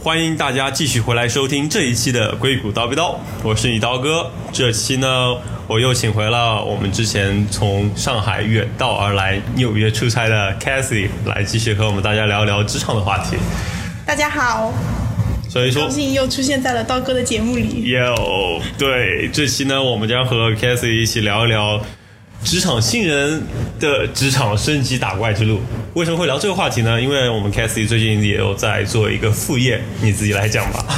又欢迎大家继续回来收听这一期的硅谷叨逼叨，我是你刀哥。这期呢，我又请回了我们之前从上海远道而来纽约出差的 Cathy 来继续和我们大家聊一聊职场的话题。大家好，所以说高，兴又出现在了刀哥的节目里。哟，对，这期呢，我们将和 Cathy 一起聊一聊职场新人的职场升级打怪之路。为什么会聊这个话题呢？因为我们 Cassie 最近也有在做一个副业，你自己来讲吧。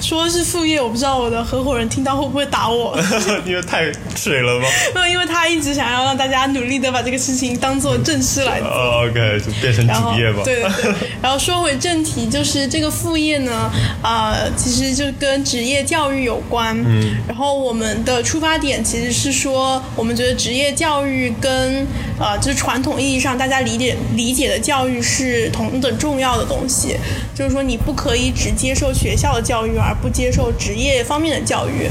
说是副业，我不知道我的合伙人听到会不会打我。因为太水了吗？没有，因为他一直想要让大家努力的把这个事情当做正事来做。哦 OK，就变成然后主业吧。对对对，然后说回正题，就是这个副业呢，呃，其实就跟职业教育有关。嗯，然后我们的出发点其实是说，我们觉得职业教育跟呃，就是传统意义上大家理解理解的教育是同等重要的东西，就是说你不可以只接受学校的教育，而不接受职业方面的教育。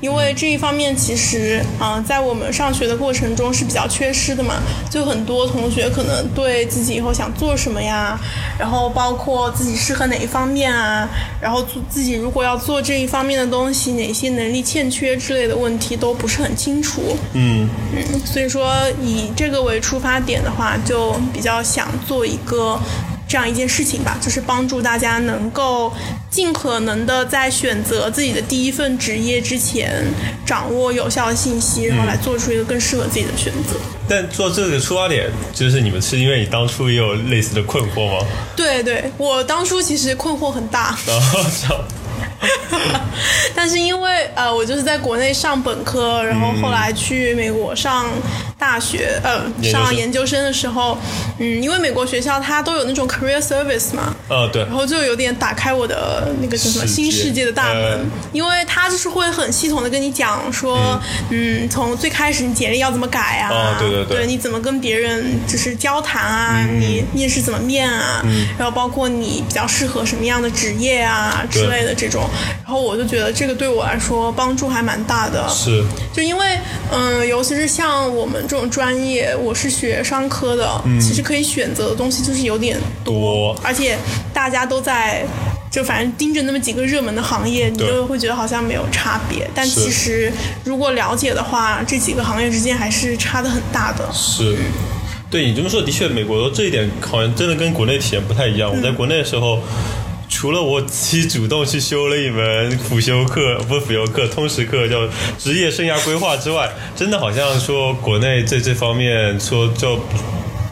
因为这一方面其实啊、呃在我们上学的过程中是比较缺失的嘛，就很多同学可能对自己以后想做什么呀，然后包括自己适合哪一方面啊，然后做自己如果要做这一方面的东西，哪些能力欠缺之类的问题都不是很清楚。嗯，嗯，所以说以这个为出发点的话，就比较想做一个这样一件事情吧，就是帮助大家能够尽可能的在选择自己的第一份职业之前，掌握有效的信息，然后来做出一个更适合自己的选择。但做这个出发点，就是你们是因为你当初也有类似的困惑吗？对对，我当初其实困惑很大，然后这样，但是因为呃，我就是在国内上本科，然后后来去美国上大学，呃，上研究生的时候，嗯，因为美国学校它都有那种 career service 嘛，呃，对。然，后就有点打开我的那个叫什么新世界的大门，呃。因为他就是会很系统的跟你讲说，嗯。从最开始你简历要怎么改啊，哦对对对。你怎么跟别人就是交谈啊，你面试怎么面啊，然后包括你比较适合什么样的职业啊之类的这种，然后我就觉得这个对我来说帮助还蛮大的，是，就因为，嗯，尤其是像我们这种专业，我是学商科的，其实可以选择的东西就是有点多而且大家都在。就反正盯着那么几个热门的行业，你就会觉得好像没有差别。但其实如果了解的话，这几个行业之间还是差的很大的。是。对你这么说，的确，美国这一点好像真的跟国内体验不太一样。我在国内的时候，除了我自己主动去修了一门辅修课，不是辅修课，通识课，叫职业生涯规划之外，真的好像说国内在这方面说就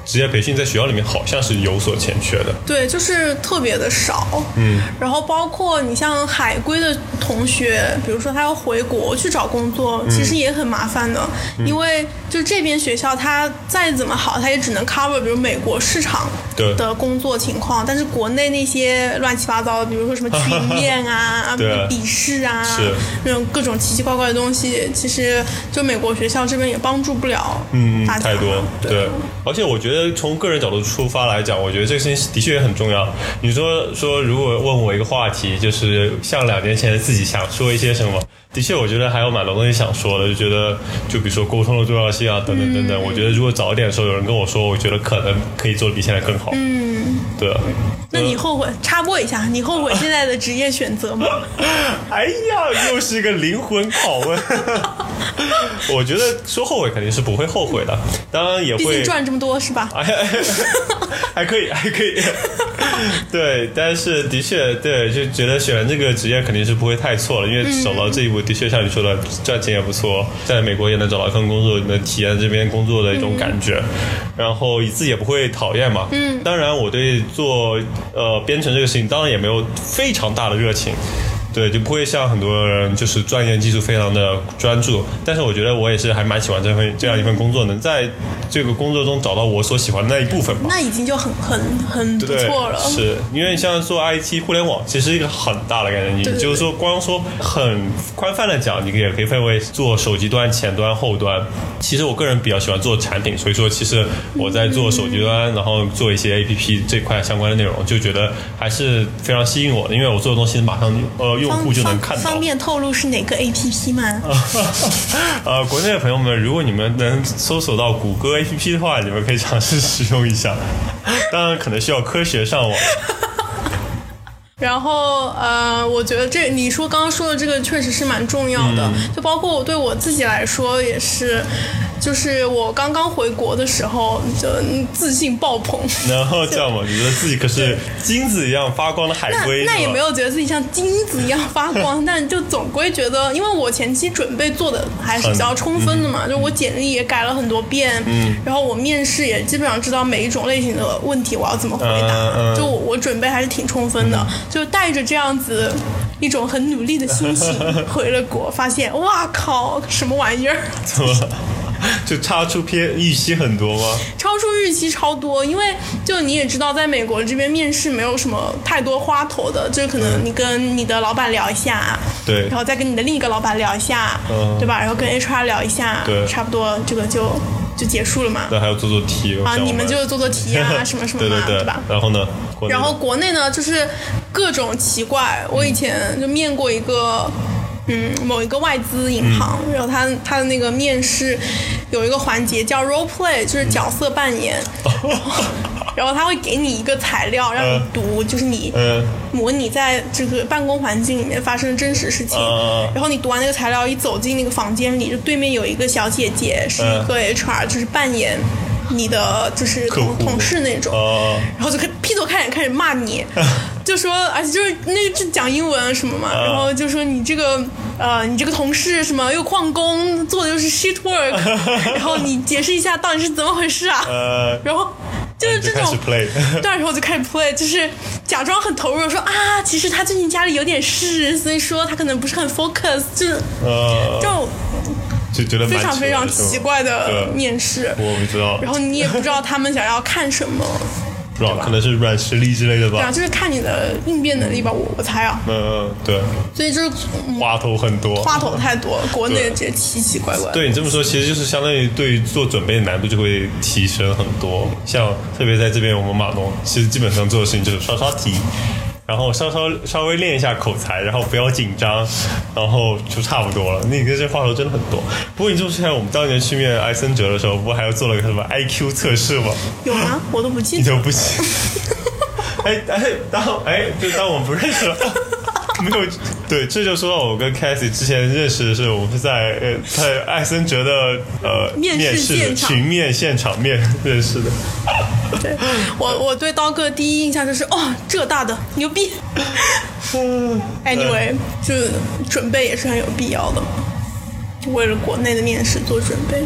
职业培训在学校里面好像是有所欠缺的。对，就是特别的少。嗯，然后包括你像海归的同学，比如说他要回国去找工作，其实也很麻烦的，因为就这边学校它再怎么好，它也只能 cover 比如美国市场的工作情况，但是国内那些乱七八糟的，比如说什么群面 啊、对笔试啊是那种各种奇奇怪怪的东西，其实就美国学校这边也帮助不了嗯，大家太多，对对。而且我觉得从个人角度出发来讲，我觉得这个事情的确也很重要。你说说，如果问我一个话题，就是像两年前自己想说一些什么，的确，我觉得还有蛮多东西想说的，就觉得就比如说沟通的重要性啊，等等等等。我觉得如果早一点的时候有人跟我说，我觉得可能可以做的比现在更好。嗯，对啊。那你后悔？插播一下，你后悔现在的职业选择吗？哎呀，又是一个灵魂拷问。我觉得说后悔肯定是不会后悔的，当然也会毕竟赚这么多是吧？哎，还可以，还可以。对，但是的确，对，就觉得选这个职业肯定是不会太错了，因为走到这一步，的确像你说的，赚钱也不错，在美国也能找到一份工作，能体验这边工作的一种感觉，然后自己也不会讨厌嘛。嗯，当然，我对做呃编程这个事情，当然也没有非常大的热情。对，就不会像很多人就是钻研技术非常的专注，但是我觉得我也是还蛮喜欢这份这样一份工作，能在这个工作中找到我所喜欢的那一部分吧。那已经就很很很不，错了。是因为像做 IT 互联网，其实一个很大的概念。你就是说，光说很宽泛的讲，你也可以分为做手机端、前端、后端。其实我个人比较喜欢做产品，所以说其实我在做手机端，然后做一些 APP 这块相关的内容，就觉得还是非常吸引我的，因为我做的东西马上呃用户就能看到。方便透露是哪个 APP 吗？呃，国内的朋友们，如果你们能搜索到谷歌 APP 的话，你们可以尝试使用一下。当然，可能需要科学上网。然后呃，我觉得这你说刚刚说的这个确实是蛮重要的，就包括我对我自己来说也是。就是我刚刚回国的时候，就自信爆棚。然后这样嘛，你觉得自己可是金子一样发光的海龟？那那也没有觉得自己像金子一样发光，但就总归觉得，因为我前期准备做的还是比较充分的嘛，就我简历也改了很多遍，嗯，然后我面试也基本上知道每一种类型的问题我要怎么回答，就我准备还是挺充分的，就带着这样子一种很努力的心情 回了国，发现哇靠，什么玩意儿？怎么？就超出偏预期很多吗？超出预期超多，因为就你也知道，在美国这边面试没有什么太多花头的，就是可能你跟你的老板聊一下，对，然后再跟你的另一个老板聊一下，嗯，对吧？然后跟 HR 聊一下，对，差不多这个就就结束了嘛。对，还要做做题啊，你们就做做题啊，什么什么嘛，对吧？然后呢？然后国内呢，就是各种奇怪。我以前就面过一个。嗯，某一个外资银行，然后他他的那个面试有一个环节叫 role play，就是角色扮演，然后他会给你一个材料让你读，就是你模拟在这个办公环境里面发生的真实事情，然后你读完那个材料，一走进那个房间里，就对面有一个小姐姐是一个 HR，就是扮演。你的就是同同事那种，然后就开劈头开脸开始骂你，就说而且就是那个是讲英文什么嘛，然后就说你这个呃你这个同事什么又旷工做的又是 shit work，然后你解释一下到底是怎么回事啊？然后就是这种，对，然后就开始 play，就是假装很投入说啊，其实他最近家里有点事，所以说他可能不是很 focus，就这种。就觉得非常非常奇怪的面试，我不知道。然后你也不知道他们想要看什么，不知道可能是软实力之类的吧。对啊，就是看你的应变能力吧，我我猜啊。嗯嗯，对。所以就是花头很多，花头太多，国内这些奇奇怪怪。对你这么说，其实就是相当于对于做准备的难度就会提升很多。像特别在这边，我们码农其实基本上做的事情就是刷刷题。然后稍稍稍微练一下口才，然后不要紧张，然后就差不多了。那你跟这话头真的很多。不过你这么说来，我们当年去面艾森哲的时候，不还要做了个什么 IQ 测试吗？有吗？我都不记得。你都不记？哎哎，当哎就当我们不认识了。没有，对，这就说到我跟 c a t h y 之前认识的是，我们是在呃在艾森哲的呃面试群面现场面认识的。对，我我对刀哥第一印象就是哦，浙大的牛逼。Anyway，就准备也是很有必要的，为了国内的面试做准备。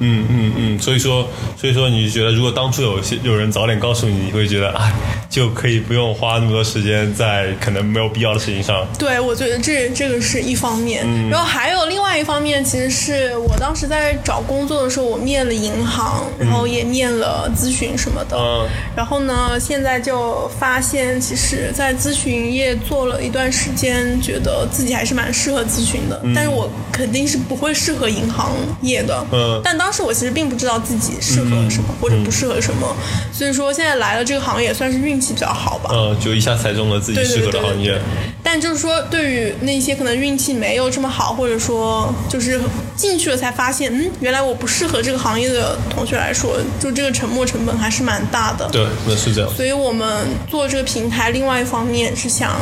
嗯嗯嗯，所以说，所以说，你觉得如果当初有些有人早点告诉你，你会觉得哎，就可以不用花那么多时间在可能没有必要的事情上。对，我觉得这这个是一方面，然后还有另外一方面，其实是我当时在找工作的时候，我面了银行，然后也面了咨询什么的。嗯。然后呢，现在就发现，其实，在咨询业做了一段时间，觉得自己还是蛮适合咨询的，但是我肯定是不会适合银行业的。嗯。但当当时我其实并不知道自己适合什么或者不适合什么，所以说现在来了这个行业算是运气比较好吧。嗯，就一下猜中了自己适合的行业。但就是说，对于那些可能运气没有这么好，或者说就是进去了才发现，嗯，原来我不适合这个行业的同学来说，就这个沉没成本还是蛮大的。对，那是这样。所以我们做这个平台，另外一方面是想，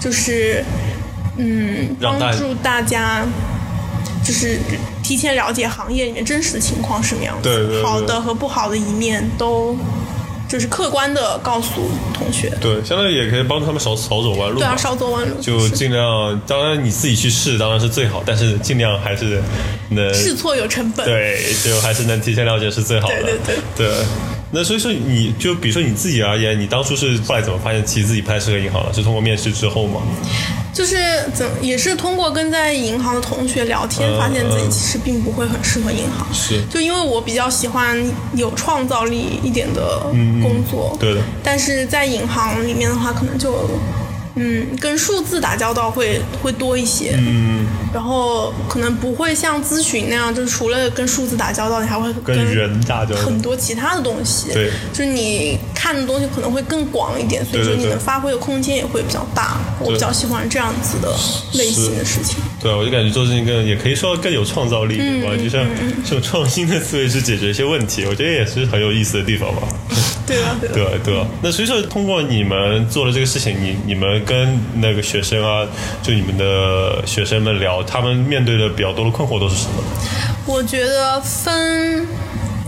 就是嗯，帮助大家。就是提前了解行业里面真实的情况什么样子，好的和不好的一面都就是客观的告诉同学。对，相当于也可以帮助他们少少走弯路。对啊，少走弯路。就尽量，当然你自己去试当然是最好，但是尽量还是能试错有成本。对，就还是能提前了解是最好的。对对对。对。那所以说，你就比如说你自己而言，你当初是后来怎么发现其实自己不太适合银行了？是通过面试之后吗？就是怎也是通过跟在银行的同学聊天，发现自己其实并不会很适合银行。是，就因为我比较喜欢有创造力一点的工作。对的。但是在银行里面的话，可能就。嗯，跟数字打交道会会多一些，嗯，然后可能不会像咨询那样，就是除了跟数字打交道，你还会跟人打交道，很多其他的东西，对，就是你看的东西可能会更广一点，所以说你能发挥的空间也会比较大。我比较喜欢这样子的类型的事情。对，我就感觉做事情更也可以说更有创造力，对吧？就像这种创新的思维去解决一些问题，我觉得也是很有意思的地方吧。对啊，对啊。对对，那所以说通过你们做的这个事情，你你们跟那个学生啊，就你们的学生们聊，他们面对的比较多的困惑都是什么？我觉得分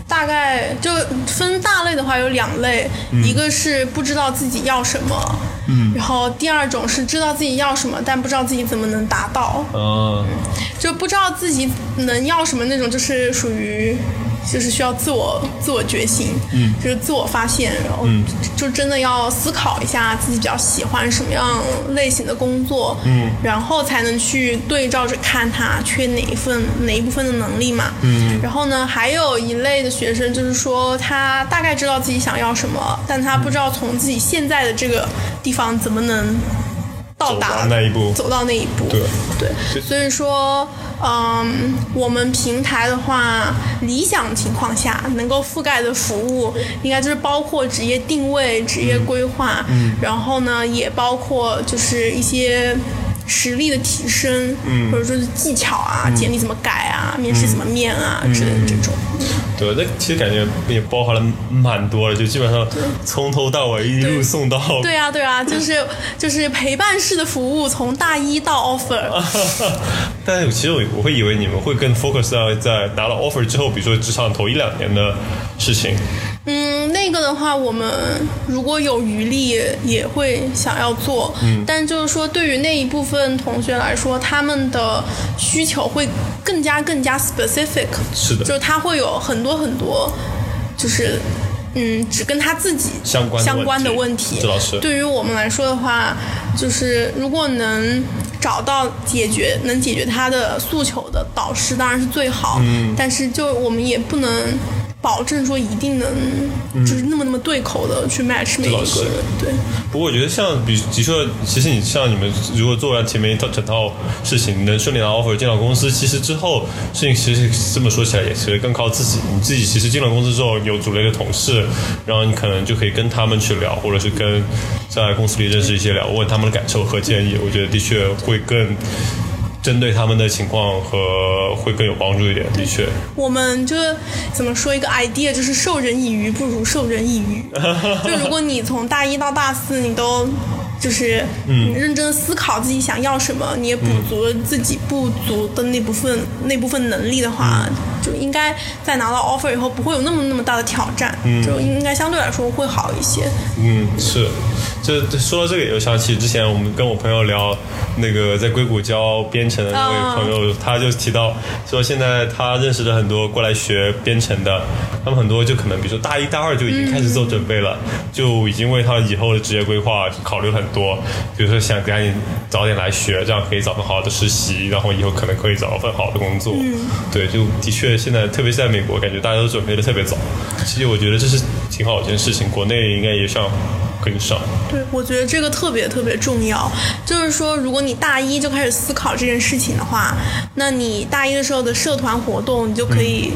大概就分大类的话有两类，一个是不知道自己要什么，嗯，然后第二种是知道自己要什么，但不知道自己怎么能达到，嗯，就不知道自己能要什么那种，就是属于。就是需要自我自我觉醒，嗯，就是自我发现，然后就真的要思考一下自己比较喜欢什么样类型的工作，嗯，然后才能去对照着看他缺哪一份哪一部分的能力嘛，嗯，然后呢，还有一类的学生就是说他大概知道自己想要什么，但他不知道从自己现在的这个地方怎么能到达那一步，走到那一步，对。对，所以说。嗯，我们平台的话，理想情况下能够覆盖的服务，应该就是包括职业定位、职业规划，嗯，然后呢，也包括就是一些实力的提升，嗯，或者说是技巧啊，简历怎么改啊，面试怎么面啊之类的这种。对，那其实感觉也包含了蛮多的，就基本上从头到尾一路送到。对啊，对啊，就是就是陪伴式的服务，从大一到 offer。但是其实我我会以为你们会更 focus 在在拿了 offer 之后，比如说职场头一两年的事情。嗯，那个的话，我们如果有余力也会想要做，嗯，但就是说，对于那一部分同学来说，他们的需求会更加更加 specific，是的，就是他会有很多很多，就是嗯，只跟他自己相关相关的问题。老师，对于我们来说的话，就是如果能找到解决能解决他的诉求的导师，当然是最好，嗯，但是就我们也不能。保证说一定能，就是那么那么对口的去 match 每一个人，对。不过我觉得像比，比如说，其实你像你们如果做完前面一套整套事情，能顺利拿 offer 进到公司，其实之后事情其实这么说起来也是更靠自己。你自己其实进了公司之后有组了一个同事，然后你可能就可以跟他们去聊，或者是跟在公司里认识一些聊，问他们的感受和建议。我觉得的确会更。针对他们的情况和会更有帮助一点，的确。我们就是怎么说一个 idea，就是授人以鱼不如授人以渔。就如果你从大一到大四，你都就是嗯认真思考自己想要什么，你也补足了自己不足的那部分那部分能力的话，就应该在拿到 offer 以后不会有那么那么大的挑战，嗯就应该相对来说会好一些。嗯，是。就说到这个，又想起之前我们跟我朋友聊，那个在硅谷教编程的那位朋友，他就提到说，现在他认识的很多过来学编程的，他们很多就可能，比如说大一大二就已经开始做准备了，就已经为他以后的职业规划考虑很多，比如说想赶紧早点来学，这样可以找份好的实习，然后以后可能可以找到份好的工作。对，就的确现在，特别是在美国，感觉大家都准备的特别早。其实我觉得这是挺好一件事情，国内应该也像。跟上，对，我觉得这个特别特别重要。就是说，如果你大一就开始思考这件事情的话，那你大一的时候的社团活动，你就可以。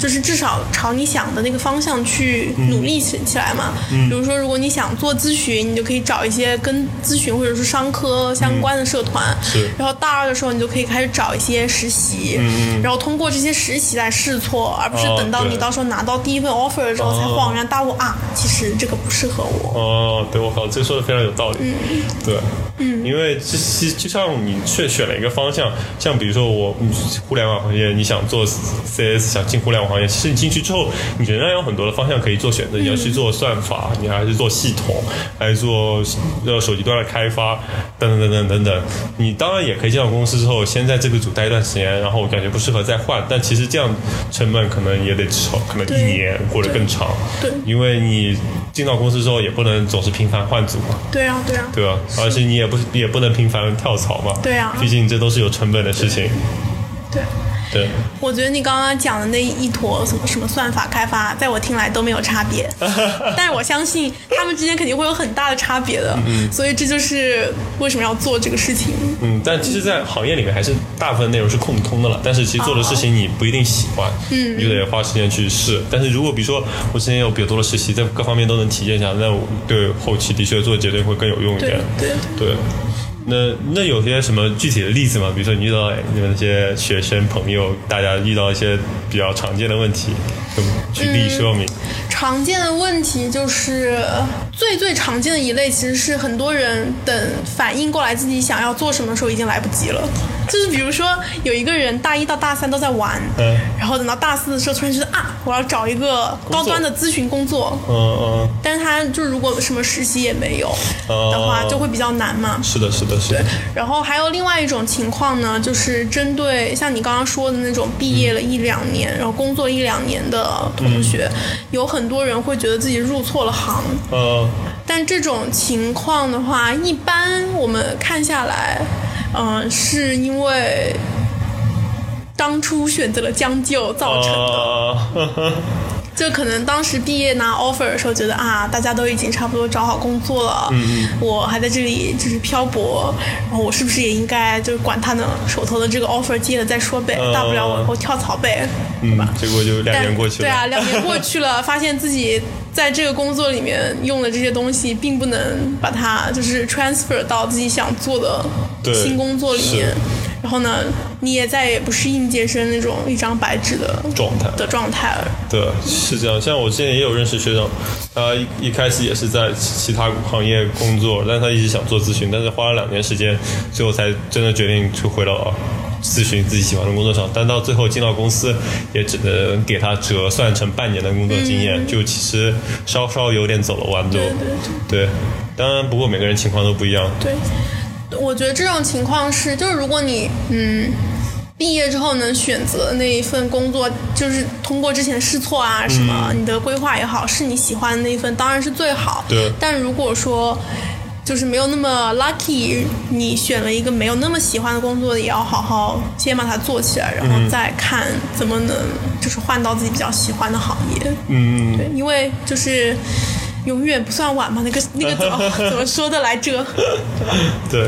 就是至少朝你想的那个方向去努力起起来嘛。比如说，如果你想做咨询，你就可以找一些跟咨询或者是商科相关的社团。是。然后大二的时候，你就可以开始找一些实习。嗯然后通过这些实习来试错，而不是等到你到时候拿到第一份 offer 的时候才恍然大悟啊，其实这个不适合我。哦，对，我靠，这说的非常有道理。嗯。对。嗯。因为这其就像你选选了一个方向，像比如说我互联网行业，你想做 CS，想进互联网。行业，其实你进去之后，你仍然有很多的方向可以做选择。你要去做算法，你还是做系统，还是做呃手机端的开发，等等等等等等。你当然也可以进到公司之后，先在这个组待一段时间，然后感觉不适合再换。但其实这样成本可能也得至少可能一年或者更长。对，因为你进到公司之后，也不能总是频繁换组嘛。对啊，对啊。对啊，而且你也不也不能频繁跳槽嘛。对啊。毕竟这都是有成本的事情。对。对，我觉得你刚刚讲的那一坨什么什么算法开发，在我听来都没有差别，但是我相信他们之间肯定会有很大的差别的，嗯，所以这就是为什么要做这个事情。嗯，但其实，在行业里面还是大部分内容是共通的了，但是其实做的事情你不一定喜欢，嗯，你就得花时间去试。但是如果比如说我之前有比较多的实习，在各方面都能体验一下，那我对后期的确做决定会更有用一点。对对。那那有些什么具体的例子吗？比如说你遇到你们那些学生朋友，大家遇到一些比较常见的问题。举例说明？常见的问题就是最最常见的一类，其实是很多人等反应过来自己想要做什么的时候已经来不及了。就是比如说有一个人大一到大三都在玩，嗯。然后等到大四的时候突然觉得啊，我要找一个高端的咨询工作，嗯嗯，但是他就如果什么实习也没有哦的话，就会比较难嘛。是的，是的，是的，然后还有另外一种情况呢，就是针对像你刚刚说的那种毕业了一两年，然后工作一两年的同学，有很多人会觉得自己入错了行。嗯但这种情况的话，一般我们看下来，嗯、是因为当初选择了将就造成的。呃，就可能当时毕业拿 offer 的时候，觉得啊，大家都已经差不多找好工作了，嗯我还在这里就是漂泊，然后我是不是也应该就是管他呢，手头的这个 offer 接了再说呗，嗯大不了我我跳槽呗，对吧？嗯，结果就两但年过去了，对啊，两年过去了，发现自己在这个工作里面用的这些东西，并不能把它就是 transfer 到自己想做的新工作里面。然后呢，你也再也不是应届生那种一张白纸的状态的状态了。对，是这样。像我之前也有认识学长，他一一开始也是在其他行业工作，但是他一直想做咨询，但是花了两年时间，最后才真的决定去回到咨询自己喜欢的工作上。但到最后进到公司，也只能给他折算成半年的工作经验，就其实稍稍有点走了弯路。对对对，当然不过每个人情况都不一样。对，我觉得这种情况是，就是如果你嗯毕业之后能选择那一份工作，就是通过之前试错啊什么，你的规划也好，是你喜欢的那一份，当然是最好。对但如果说就是没有那么 lucky，你选了一个没有那么喜欢的工作，也要好好先把它做起来，然后再看怎么能就是换到自己比较喜欢的行业。嗯，对，因为就是永远不算晚嘛，那个那个怎么怎么说的来着？对。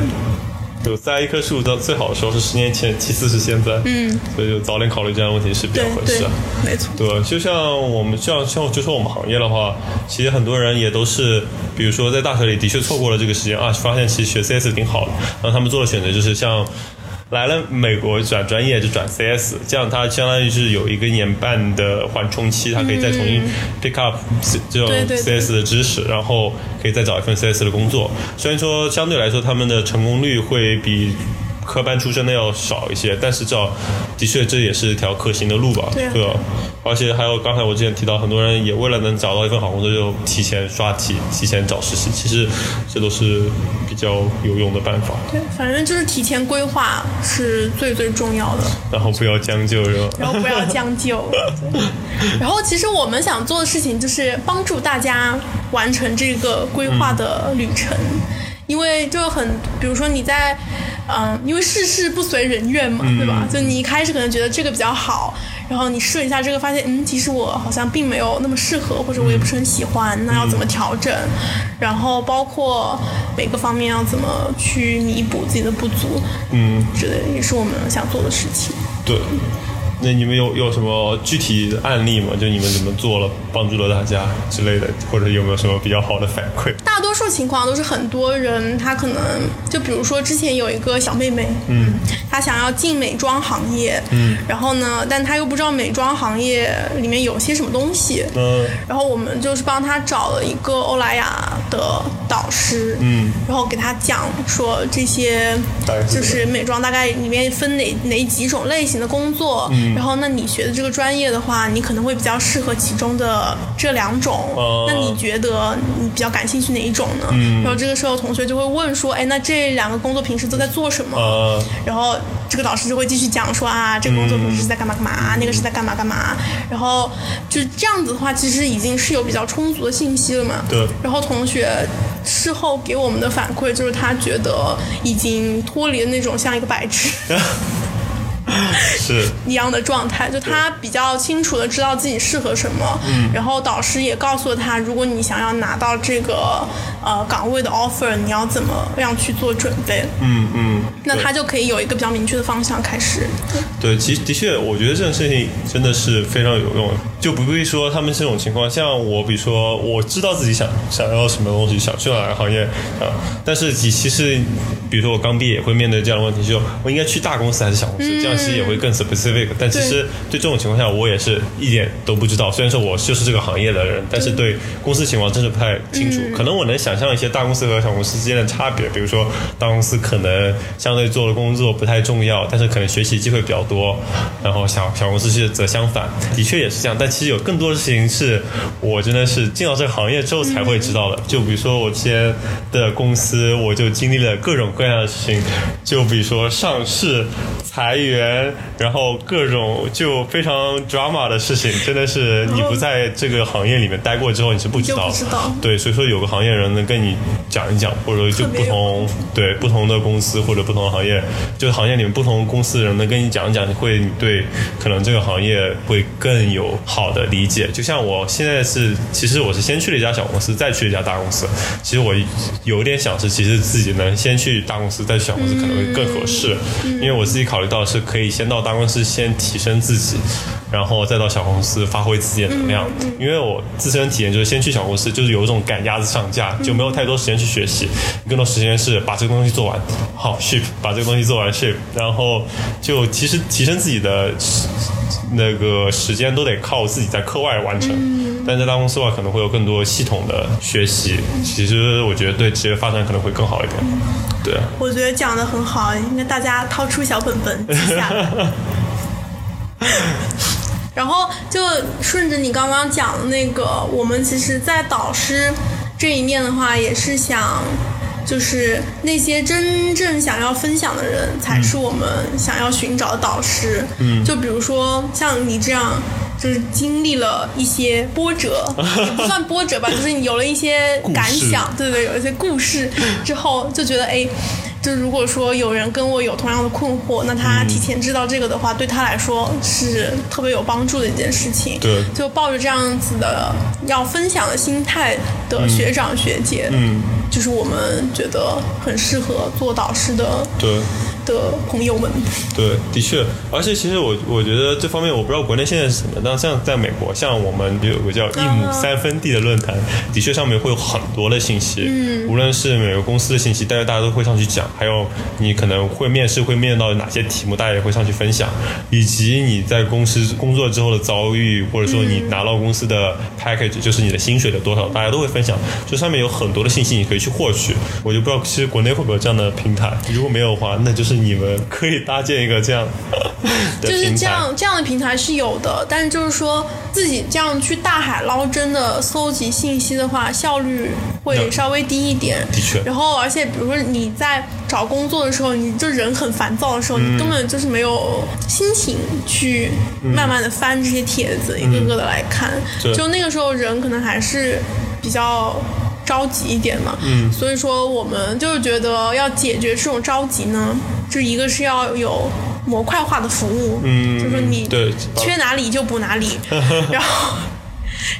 有栽一棵树到最好的时候是十年前，其次是现在。嗯，所以就早点考虑这样的问题是比较合适的。，没错。对，就像我们像像就说我们行业的话，其实很多人也都是，比如说在大学里的确错过了这个时间啊，发现其实学 CS 挺好的，然后他们做的选择就是像。来了美国转专业就转 CS，这样他相当于是有一个年半的缓冲期，他可以再重新 pick up 这种 CS 的知识，然后可以再找一份 CS 的工作。虽然说相对来说他们的成功率会比科班出身的要少一些，但是至少的确这也是一条可行的路吧，对啊？而且还有刚才我之前提到，很多人也为了能找到一份好工作，就提前刷题、提前找实习，其实这都是比较有用的办法。对，反正就是提前规划是最最重要的，然后不要将就是吧？然后不要将就。对然后其实我们想做的事情就是帮助大家完成这个规划的旅程，因为就很，比如说你在，嗯、因为事事不随人愿嘛，对吧？就你一开始可能觉得这个比较好。然后你试了一下这个，发现嗯，其实我好像并没有那么适合，或者我也不是很喜欢，那要怎么调整？然后包括每个方面要怎么去弥补自己的不足，嗯，之类也是我们想做的事情。对。那你们有有什么具体案例吗？就你们怎么做了，帮助了大家之类的，或者有没有什么比较好的反馈？大多数情况都是很多人，他可能就比如说之前有一个小妹妹，嗯，她想要进美妆行业，嗯，然后呢，但她又不知道美妆行业里面有些什么东西，嗯。然后我们就是帮她找了一个欧莱雅的导师，嗯，然后给她讲说这些就是美妆大概里面分哪哪几种类型的工作，嗯然后那你学的这个专业的话，你可能会比较适合其中的这两种，哦那你觉得你比较感兴趣哪一种呢？嗯然后这个时候同学就会问说，哎，那这两个工作平时都在做什么？呃，然后这个老师就会继续讲说啊，这个工作平时是在干嘛干嘛，那个是在干嘛干嘛。然后就这样子的话，其实已经是有比较充足的信息了嘛。对然后同学事后给我们的反馈就是，他觉得已经脱离了那种像一个白痴 是一样的状态，就他比较清楚的知道自己适合什么。嗯。然后导师也告诉了他，如果你想要拿到这个呃岗位的 offer，你要怎么样去做准备。嗯嗯，那他就可以有一个比较明确的方向开始。对，其实的确，我觉得这件事情真的是非常有用，就不必说他们这种情况。像我，比如说我知道自己想想要什么东西，想去哪个行业啊，但是其其实，比如说我刚毕业会面对这样的问题，就我应该去大公司还是小公司？这样其实也会更 specific。但其实对这种情况下，我也是一点都不知道。虽然说我就是这个行业的人，但是对公司情况真是不太清楚。可能我能想象一些大公司和小公司之间的差别，比如说大公司可能相对做的工作不太重要，但是可能学习机会比较多。然后小小公司是则相反，的确也是这样。但其实有更多的事情是我真的是进到这个行业之后才会知道的。就比如说我之前的公司，我就经历了各种各样的事情。就比如说上市、裁员，然后各种就非常 drama 的事情，真的是你不在这个行业里面待过之后，你是不知道。知道。对，所以说有个行业人能跟你讲一讲，或者说就不同对不同的公司或者不同的行业，就是行业里面不同公司的人能跟你讲一讲，会对可能这个行业会更有好的理解。就像我现在是，其实我是先去了一家小公司，再去一家大公司。其实我有点想是，其实自己能先去大公司，再去小公司可能会更合适。因为我自己考虑到是可以先到大公司先提升自己，然后再到小公司发挥自己的能量。因为我自身体验就是先去小公司，就是有一种赶鸭子上架，就没有太多时间去学习，更多时间是把这个东西做完，好 ship，把这个东西做完 ship，然后就其实提升自己的那个时间都得靠自己在课外完成。但在大公司的话，可能会有更多系统的学习。其实我觉得对职业发展可能会更好一点。对啊，我觉得讲的很好，应该大家掏出小本本记下。然后就顺着你刚刚讲的那个，我们其实，在导师这一面的话，也是想，就是那些真正想要分享的人，才是我们想要寻找的导师。嗯，就比如说像你这样，就是经历了一些波折，也 不算波折吧，就是你有了一些感想，对对，有一些故事之后，就觉得哎。就如果说有人跟我有同样的困惑，那他提前知道这个的话，对他来说是特别有帮助的一件事情。对，就抱着这样子的要分享的心态的学长学姐，嗯，就是我们觉得很适合做导师的。对。的朋友们，对，的确，而且其实我我觉得这方面我不知道国内现在是什么，但像在美国，像我们有个叫一亩三分地的论坛，的确上面会有很多的信息，嗯，无论是每个公司的信息，但是大家都会上去讲，还有你可能会面试会面到哪些题目，大家也会上去分享，以及你在公司工作之后的遭遇，或者说你拿到公司的 package，就是你的薪水的多少，大家都会分享，就上面有很多的信息你可以去获取，我就不知道其实国内会不会有这样的平台，如果没有的话，那就是。你们可以搭建一个这样，就是这样这样的平台是有的，但是就是说自己这样去大海捞针的搜集信息的话，效率会稍微低一点。的确。然后，而且比如说你在找工作的时候，你就人很烦躁的时候，你根本就是没有心情去慢慢的翻这些帖子，一个个的来看。就那个时候人可能还是比较。着急一点嘛，嗯，所以说我们就是觉得要解决这种着急呢，就一个是要有模块化的服务，嗯，就是你缺哪里就补哪里，然后，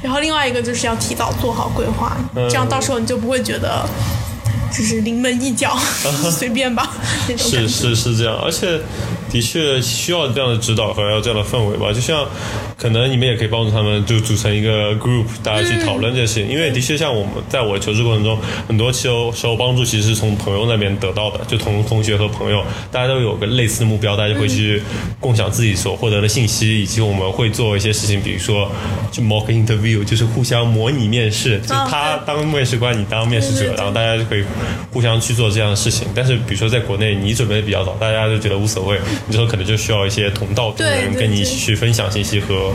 然后另外一个就是要提早做好规划，这样到时候你就不会觉得就是临门一脚 随便吧那种是是是这样，而且。的确需要这样的指导和要这样的氛围吧，就像可能你们也可以帮助他们，就组成一个 group，大家去讨论这些。因为的确像我们在我求职过程中，很多时候时候帮助其实是从朋友那边得到的，就同同学和朋友，大家都有个类似的目标，大家就会去共享自己所获得的信息，以及我们会做一些事情，比如说就 mock interview，就是互相模拟面试，就他当面试官，你当面试者，然后大家就可以互相去做这样的事情。但是比如说在国内，你准备的比较早，大家就觉得无所谓。之后可能就需要一些同道中人跟你一起去分享信息和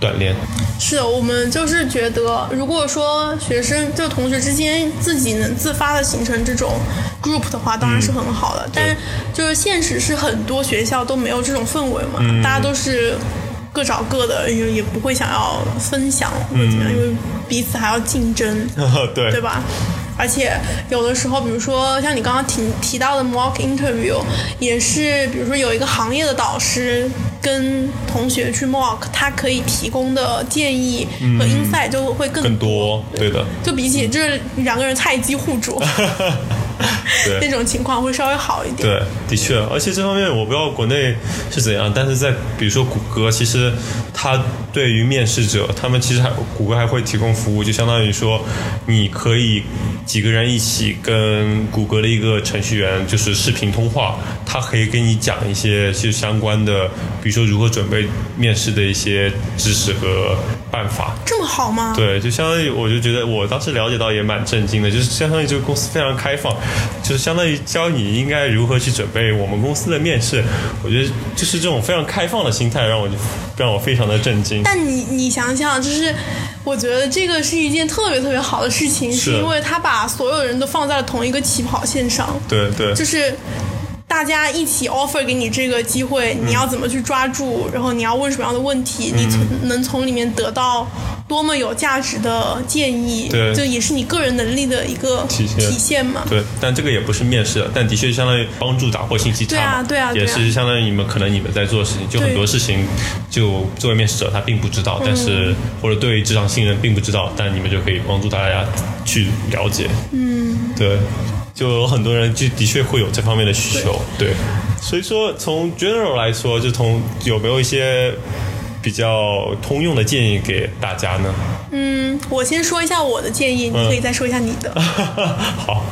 锻炼。是，我们就是觉得，如果说学生就同学之间自己能自发的形成这种 group 的话，当然是很好的。但是就是现实是很多学校都没有这种氛围嘛，大家都是各找各的，也也不会想要分享或者怎么样，因为彼此还要竞争，对对吧？而且有的时候，比如说像你刚刚提提到的 mock interview，也是比如说有一个行业的导师跟同学去 mock，他可以提供的建议和 insight 就会更更多，对的。就比起就是两个人菜鸡互啄。对那种情况会稍微好一点。对，的确，而且这方面我不知道国内是怎样，但是在比如说谷歌，其实它对于面试者，他们其实还谷歌还会提供服务，就相当于说你可以几个人一起跟谷歌的一个程序员就是视频通话，他可以给你讲一些就相关的，比如说如何准备面试的一些知识和办法。这么好吗？对，就相当于我就觉得我当时了解到也蛮震惊的，就是相当于这个公司非常开放，就是相当于教你应该如何去准备我们公司的面试。我觉得就是这种非常开放的心态，让我就让我非常的震惊。但你你想想，就是我觉得这个是一件特别特别好的事情，是是因为他把所有人都放在了同一个起跑线上，对对就是。大家一起 offer 给你这个机会，嗯你要怎么去抓住？然后你要问什么样的问题？你从能从里面得到多么有价值的建议？对这也是你个人能力的一个体现体现嘛。对，但这个也不是面试，但的确相当于帮助打破信息差。对啊对啊对啊也是相当于你们可能你们在做的事情，就很多事情，就作为面试者他并不知道，但是嗯或者对于职场新人并不知道，但你们就可以帮助大家去了解。嗯，对。就有很多人就的确会有这方面的需求，对，所以说从 general 来说，就从有没有一些比较通用的建议给大家呢？嗯，我先说一下我的建议，你嗯可以再说一下你的。好，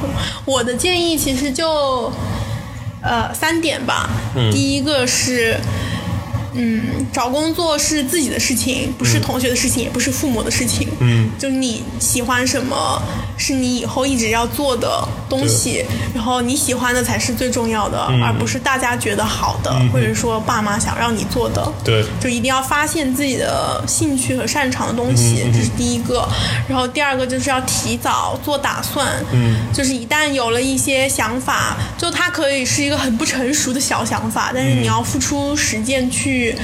我的建议其实就呃三点吧。嗯第一个是。嗯，找工作是自己的事情，不是同学的事情，也不是父母的事情。嗯，就你喜欢什么，是你以后一直要做的东西，然后你喜欢的才是最重要的，嗯。而不是大家觉得好的，或者说爸妈想让你做的。对，就一定要发现自己的兴趣和擅长的东西，这是第一个。然后第二个就是要提早做打算，嗯，就是一旦有了一些想法，就它可以是一个很不成熟的小想法，但是你要付出实践去，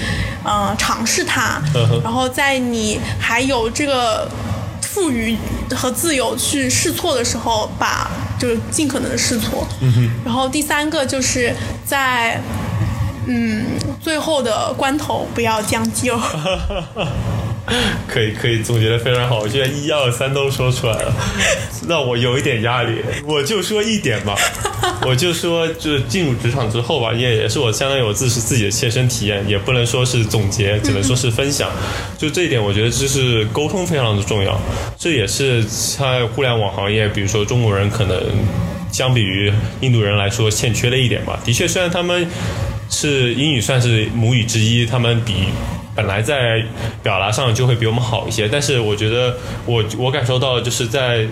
呃，尝试它然后在你还有这个。赋予和自由去试错的时候，把就是尽可能的试错。嗯然后第三个就是在嗯最后的关头不要将就。可以可以总结的非常好，我现在一二三都说出来了，让我有一点压力。我就说一点吧，我就说就是进入职场之后吧，也也是我相当于我自是自己的切身体验，也不能说是总结，只能说是分享。就这一点，我觉得就是沟通非常的重要，这也是在互联网行业，比如说中国人可能相比于印度人来说欠缺的一点吧。的确，虽然他们是英语算是母语之一，他们比本来在表达上就会比我们好一些，但是我觉得我我感受到就是在。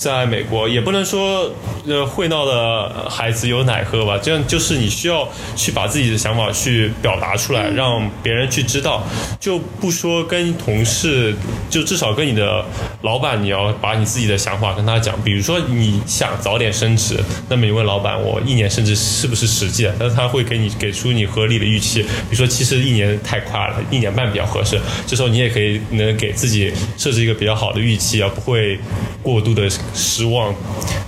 在美国，也不能说呃会闹的孩子有奶喝吧，这样就是你需要去把自己的想法去表达出来，让别人去知道，就不说跟同事，就至少跟你的老板，你要把你自己的想法跟他讲。比如说你想早点升职，那么你问老板，我一年升职是不是实际的？但是他会给你给出你合理的预期，比如说其实一年太快了，一年半比较合适。这时候你也可以能给自己设置一个比较好的预期，而不会过度的失望。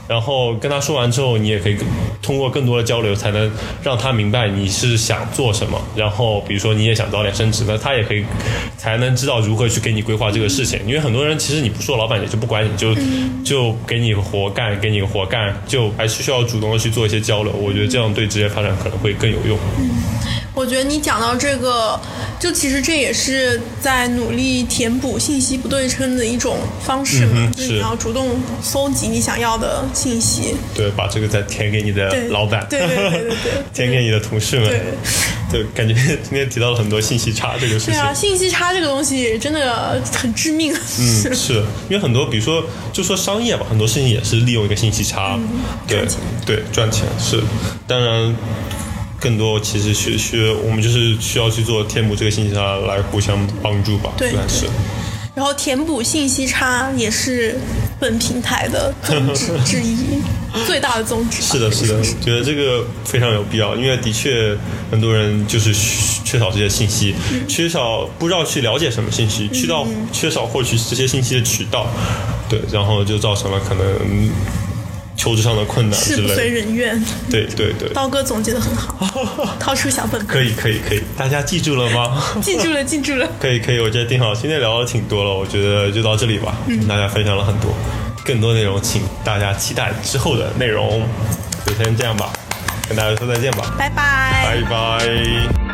然后跟他说完之后，你也可以通过更多的交流，才能让他明白你是想做什么。然后比如说你也想早点升职，那他也可以才能知道如何去给你规划这个事情。因为很多人其实你不说，老板也就不管你，就就给你活干，给你活干，就还是需要主动的去做一些交流。我觉得这样对职业发展可能会更有用。我觉得你讲到这个，就其实这也是在努力填补信息不对称的一种方式嘛，嗯是就是你要主动搜集你想要的信息。对，把这个再填给你的老板，对对对对对 填给你的同事们。对对，感觉今天提到了很多信息差这个事情。对啊，信息差这个东西真的很致命。嗯，是因为很多，比如说，就说商业吧，很多事情也是利用一个信息差，对对赚钱是，当然。更多其实需需我们就是需要去做填补这个信息差来互相帮助吧，对算是。然后填补信息差也是本平台的宗旨之一，最大的宗旨。是的，是的，觉得这个非常有必要，因为的确很多人就是缺少这些信息，缺少不知道去了解什么信息，缺到缺少获取这些信息的渠道，对，然后就造成了可能求职上的困难之事不随。人愿。对对对，刀哥总结的很好，掏出小本本，可以可以可以，大家记住了吗？记住了，记住了。可以可以，我觉得挺好，今天聊的挺多了，我觉得就到这里吧，跟大家分享了很多。更多内容，请大家期待之后的内容。就先这样吧，跟大家说再见吧，拜拜。拜拜。